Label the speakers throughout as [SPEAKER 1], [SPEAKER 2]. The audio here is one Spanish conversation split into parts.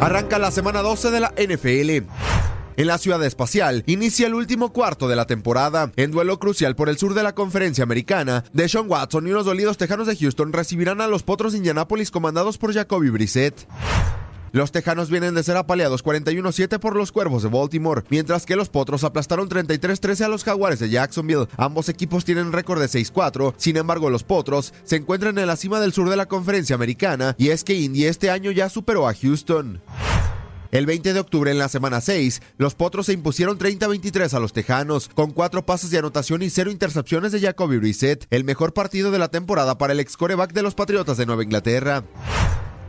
[SPEAKER 1] Arranca la semana 12 de la NFL. En la ciudad espacial inicia el último cuarto de la temporada. En duelo crucial por el sur de la conferencia americana, Deshaun Watson y los dolidos tejanos de Houston recibirán a los potros de Indianápolis comandados por Jacoby Brissett. Los Tejanos vienen de ser apaleados 41-7 por los Cuervos de Baltimore, mientras que los Potros aplastaron 33-13 a los Jaguares de Jacksonville. Ambos equipos tienen récord de 6-4, sin embargo los Potros se encuentran en la cima del sur de la conferencia americana y es que Indy este año ya superó a Houston. El 20 de octubre, en la semana 6, los Potros se impusieron 30-23 a los Tejanos, con cuatro pases de anotación y cero intercepciones de Jacoby Brissett, el mejor partido de la temporada para el ex coreback de los Patriotas de Nueva Inglaterra.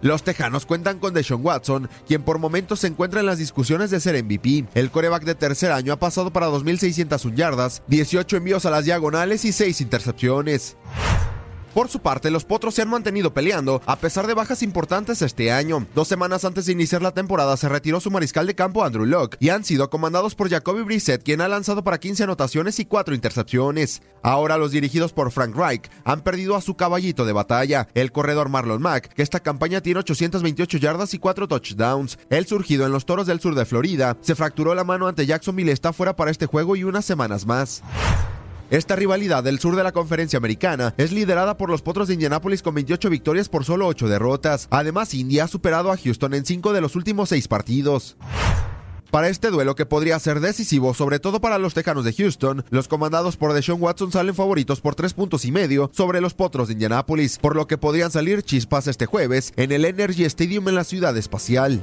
[SPEAKER 1] Los Tejanos cuentan con Deshaun Watson, quien por momentos se encuentra en las discusiones de ser MVP. El coreback de tercer año ha pasado para 2.601 yardas, 18 envíos a las diagonales y 6 intercepciones. Por su parte, los Potros se han mantenido peleando a pesar de bajas importantes este año. Dos semanas antes de iniciar la temporada se retiró su mariscal de campo Andrew Locke y han sido comandados por Jacoby Brissett, quien ha lanzado para 15 anotaciones y 4 intercepciones. Ahora los dirigidos por Frank Reich han perdido a su caballito de batalla, el corredor Marlon Mack, que esta campaña tiene 828 yardas y 4 touchdowns. El surgido en los Toros del Sur de Florida se fracturó la mano ante Jacksonville y está fuera para este juego y unas semanas más. Esta rivalidad del sur de la conferencia americana es liderada por los Potros de Indianápolis con 28 victorias por solo 8 derrotas. Además, India ha superado a Houston en 5 de los últimos 6 partidos. Para este duelo que podría ser decisivo, sobre todo para los Tejanos de Houston, los comandados por Deshaun Watson salen favoritos por 3 puntos y medio sobre los Potros de Indianápolis, por lo que podrían salir chispas este jueves en el Energy Stadium en la ciudad espacial.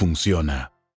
[SPEAKER 2] funciona.